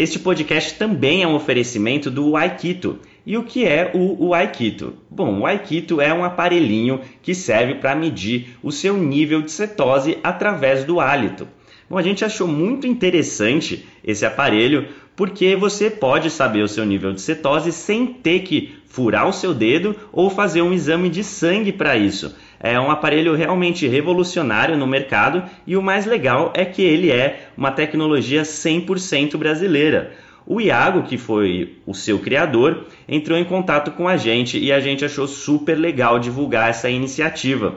Este podcast também é um oferecimento do Aikito. E o que é o, o Aikito? Bom, o Aikito é um aparelhinho que serve para medir o seu nível de cetose através do hálito. Bom, a gente achou muito interessante esse aparelho porque você pode saber o seu nível de cetose sem ter que furar o seu dedo ou fazer um exame de sangue para isso. É um aparelho realmente revolucionário no mercado e o mais legal é que ele é uma tecnologia 100% brasileira. O Iago, que foi o seu criador, entrou em contato com a gente e a gente achou super legal divulgar essa iniciativa.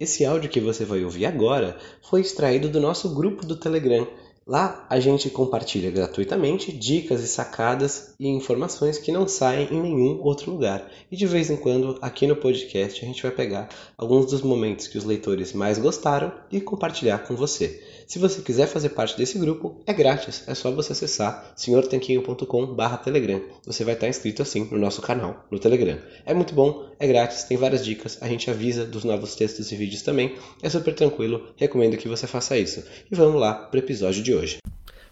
Esse áudio que você vai ouvir agora foi extraído do nosso grupo do Telegram. Lá a gente compartilha gratuitamente dicas e sacadas e informações que não saem em nenhum outro lugar. E de vez em quando, aqui no podcast, a gente vai pegar alguns dos momentos que os leitores mais gostaram e compartilhar com você. Se você quiser fazer parte desse grupo, é grátis, é só você acessar senhortanquinho.com/telegram. Você vai estar inscrito assim no nosso canal no Telegram. É muito bom, é grátis, tem várias dicas, a gente avisa dos novos textos e vídeos também. É super tranquilo, recomendo que você faça isso. E vamos lá para o episódio de hoje.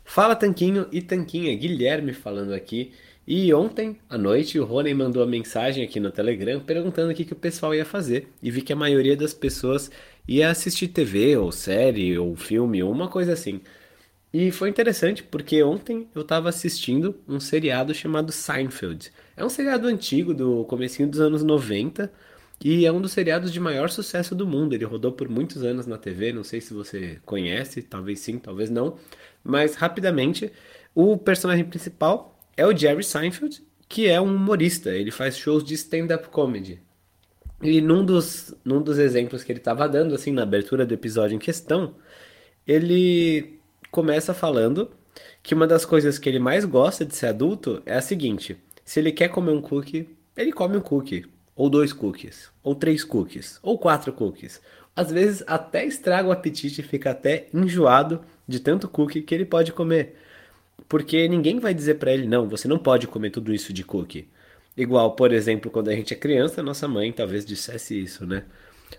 Fala Tanquinho e Tanquinha, Guilherme falando aqui. E ontem à noite o Rony mandou uma mensagem aqui no Telegram perguntando o que, que o pessoal ia fazer. E vi que a maioria das pessoas ia assistir TV ou série ou filme ou uma coisa assim. E foi interessante porque ontem eu estava assistindo um seriado chamado Seinfeld. É um seriado antigo do comecinho dos anos 90 e é um dos seriados de maior sucesso do mundo. Ele rodou por muitos anos na TV, não sei se você conhece, talvez sim, talvez não. Mas rapidamente, o personagem principal é o Jerry Seinfeld, que é um humorista. Ele faz shows de stand-up comedy. E num dos, num dos exemplos que ele estava dando, assim, na abertura do episódio em questão, ele começa falando que uma das coisas que ele mais gosta de ser adulto é a seguinte: se ele quer comer um cookie, ele come um cookie, ou dois cookies, ou três cookies, ou quatro cookies. Às vezes até estraga o apetite e fica até enjoado de tanto cookie que ele pode comer. Porque ninguém vai dizer para ele, não, você não pode comer tudo isso de cookie. Igual, por exemplo, quando a gente é criança, nossa mãe talvez dissesse isso, né?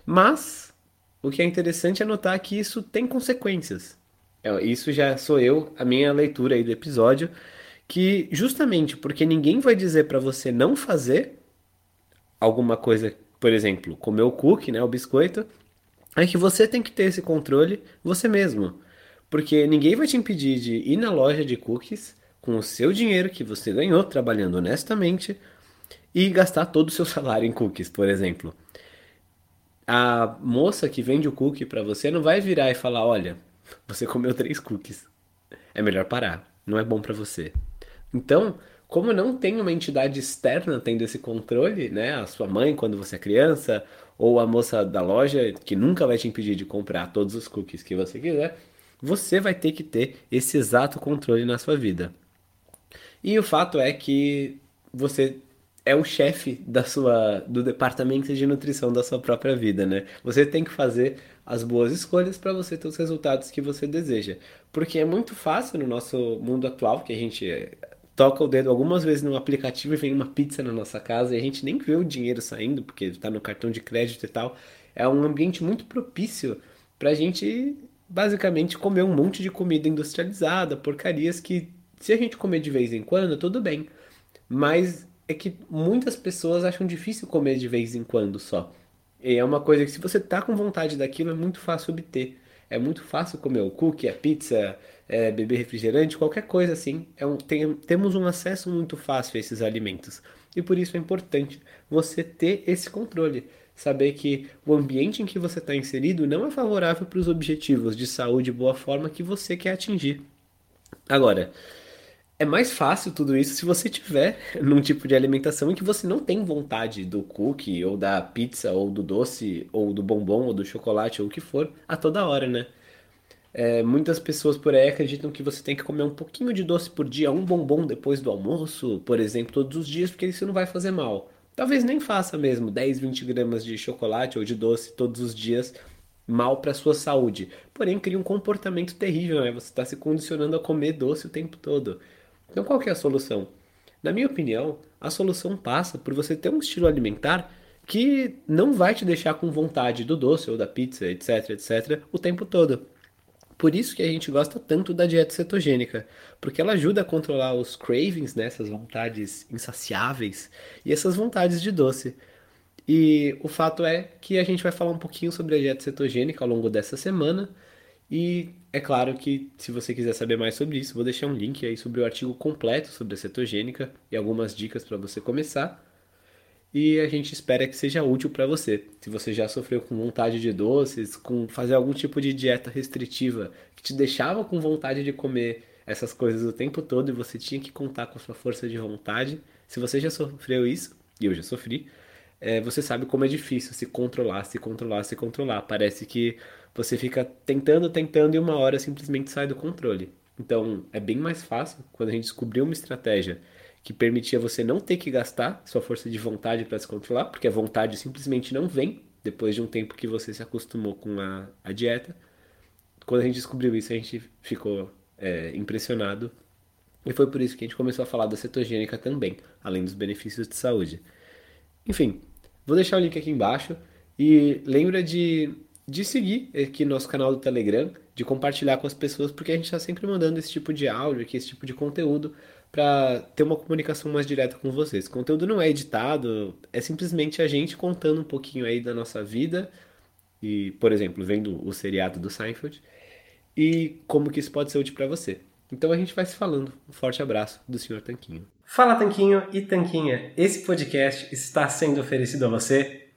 Mas o que é interessante é notar que isso tem consequências. É, isso já sou eu, a minha leitura aí do episódio, que justamente porque ninguém vai dizer para você não fazer alguma coisa, por exemplo, comer o cookie, né, o biscoito, é que você tem que ter esse controle você mesmo. Porque ninguém vai te impedir de ir na loja de cookies com o seu dinheiro que você ganhou trabalhando honestamente e gastar todo o seu salário em cookies, por exemplo. A moça que vende o cookie para você não vai virar e falar: olha, você comeu três cookies, é melhor parar, não é bom para você. Então, como não tem uma entidade externa tendo esse controle, né, a sua mãe quando você é criança, ou a moça da loja que nunca vai te impedir de comprar todos os cookies que você quiser, você vai ter que ter esse exato controle na sua vida. E o fato é que você é o chefe da sua do departamento de nutrição da sua própria vida, né? Você tem que fazer as boas escolhas para você ter os resultados que você deseja. Porque é muito fácil no nosso mundo atual que a gente toca o dedo algumas vezes no aplicativo e vem uma pizza na nossa casa e a gente nem vê o dinheiro saindo porque está no cartão de crédito e tal. É um ambiente muito propício para a gente basicamente comer um monte de comida industrializada, porcarias que se a gente comer de vez em quando, tudo bem. Mas é que muitas pessoas acham difícil comer de vez em quando só. E é uma coisa que se você tá com vontade daquilo é muito fácil obter. É muito fácil comer o cookie, a pizza, é, beber refrigerante, qualquer coisa assim. É um, tem, temos um acesso muito fácil a esses alimentos. E por isso é importante você ter esse controle. Saber que o ambiente em que você está inserido não é favorável para os objetivos de saúde e boa forma que você quer atingir. Agora, é mais fácil tudo isso se você tiver num tipo de alimentação em que você não tem vontade do cookie, ou da pizza, ou do doce, ou do bombom, ou do chocolate, ou o que for, a toda hora, né? É, muitas pessoas por aí acreditam que você tem que comer um pouquinho de doce por dia, um bombom depois do almoço, por exemplo, todos os dias, porque isso não vai fazer mal. Talvez nem faça mesmo 10, 20 gramas de chocolate ou de doce todos os dias mal para sua saúde. Porém, cria um comportamento terrível, né? Você está se condicionando a comer doce o tempo todo. Então qual que é a solução? Na minha opinião, a solução passa por você ter um estilo alimentar que não vai te deixar com vontade do doce ou da pizza, etc, etc, o tempo todo. Por isso que a gente gosta tanto da dieta cetogênica, porque ela ajuda a controlar os cravings, né, essas vontades insaciáveis e essas vontades de doce. E o fato é que a gente vai falar um pouquinho sobre a dieta cetogênica ao longo dessa semana. E é claro que se você quiser saber mais sobre isso, vou deixar um link aí sobre o artigo completo sobre a cetogênica e algumas dicas para você começar. E a gente espera que seja útil para você. Se você já sofreu com vontade de doces, com fazer algum tipo de dieta restritiva que te deixava com vontade de comer essas coisas o tempo todo e você tinha que contar com a sua força de vontade, se você já sofreu isso, e eu já sofri, é, você sabe como é difícil se controlar, se controlar, se controlar. Parece que você fica tentando, tentando e uma hora simplesmente sai do controle. Então, é bem mais fácil quando a gente descobriu uma estratégia que permitia você não ter que gastar sua força de vontade para se controlar, porque a vontade simplesmente não vem depois de um tempo que você se acostumou com a, a dieta. Quando a gente descobriu isso, a gente ficou é, impressionado. E foi por isso que a gente começou a falar da cetogênica também, além dos benefícios de saúde. Enfim, vou deixar o link aqui embaixo. E lembra de de seguir aqui nosso canal do Telegram, de compartilhar com as pessoas, porque a gente está sempre mandando esse tipo de áudio aqui, esse tipo de conteúdo, para ter uma comunicação mais direta com vocês. O conteúdo não é editado, é simplesmente a gente contando um pouquinho aí da nossa vida, e, por exemplo, vendo o seriado do Seinfeld, e como que isso pode ser útil para você. Então a gente vai se falando. Um forte abraço do Sr. Tanquinho. Fala Tanquinho e Tanquinha, esse podcast está sendo oferecido a você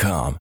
com.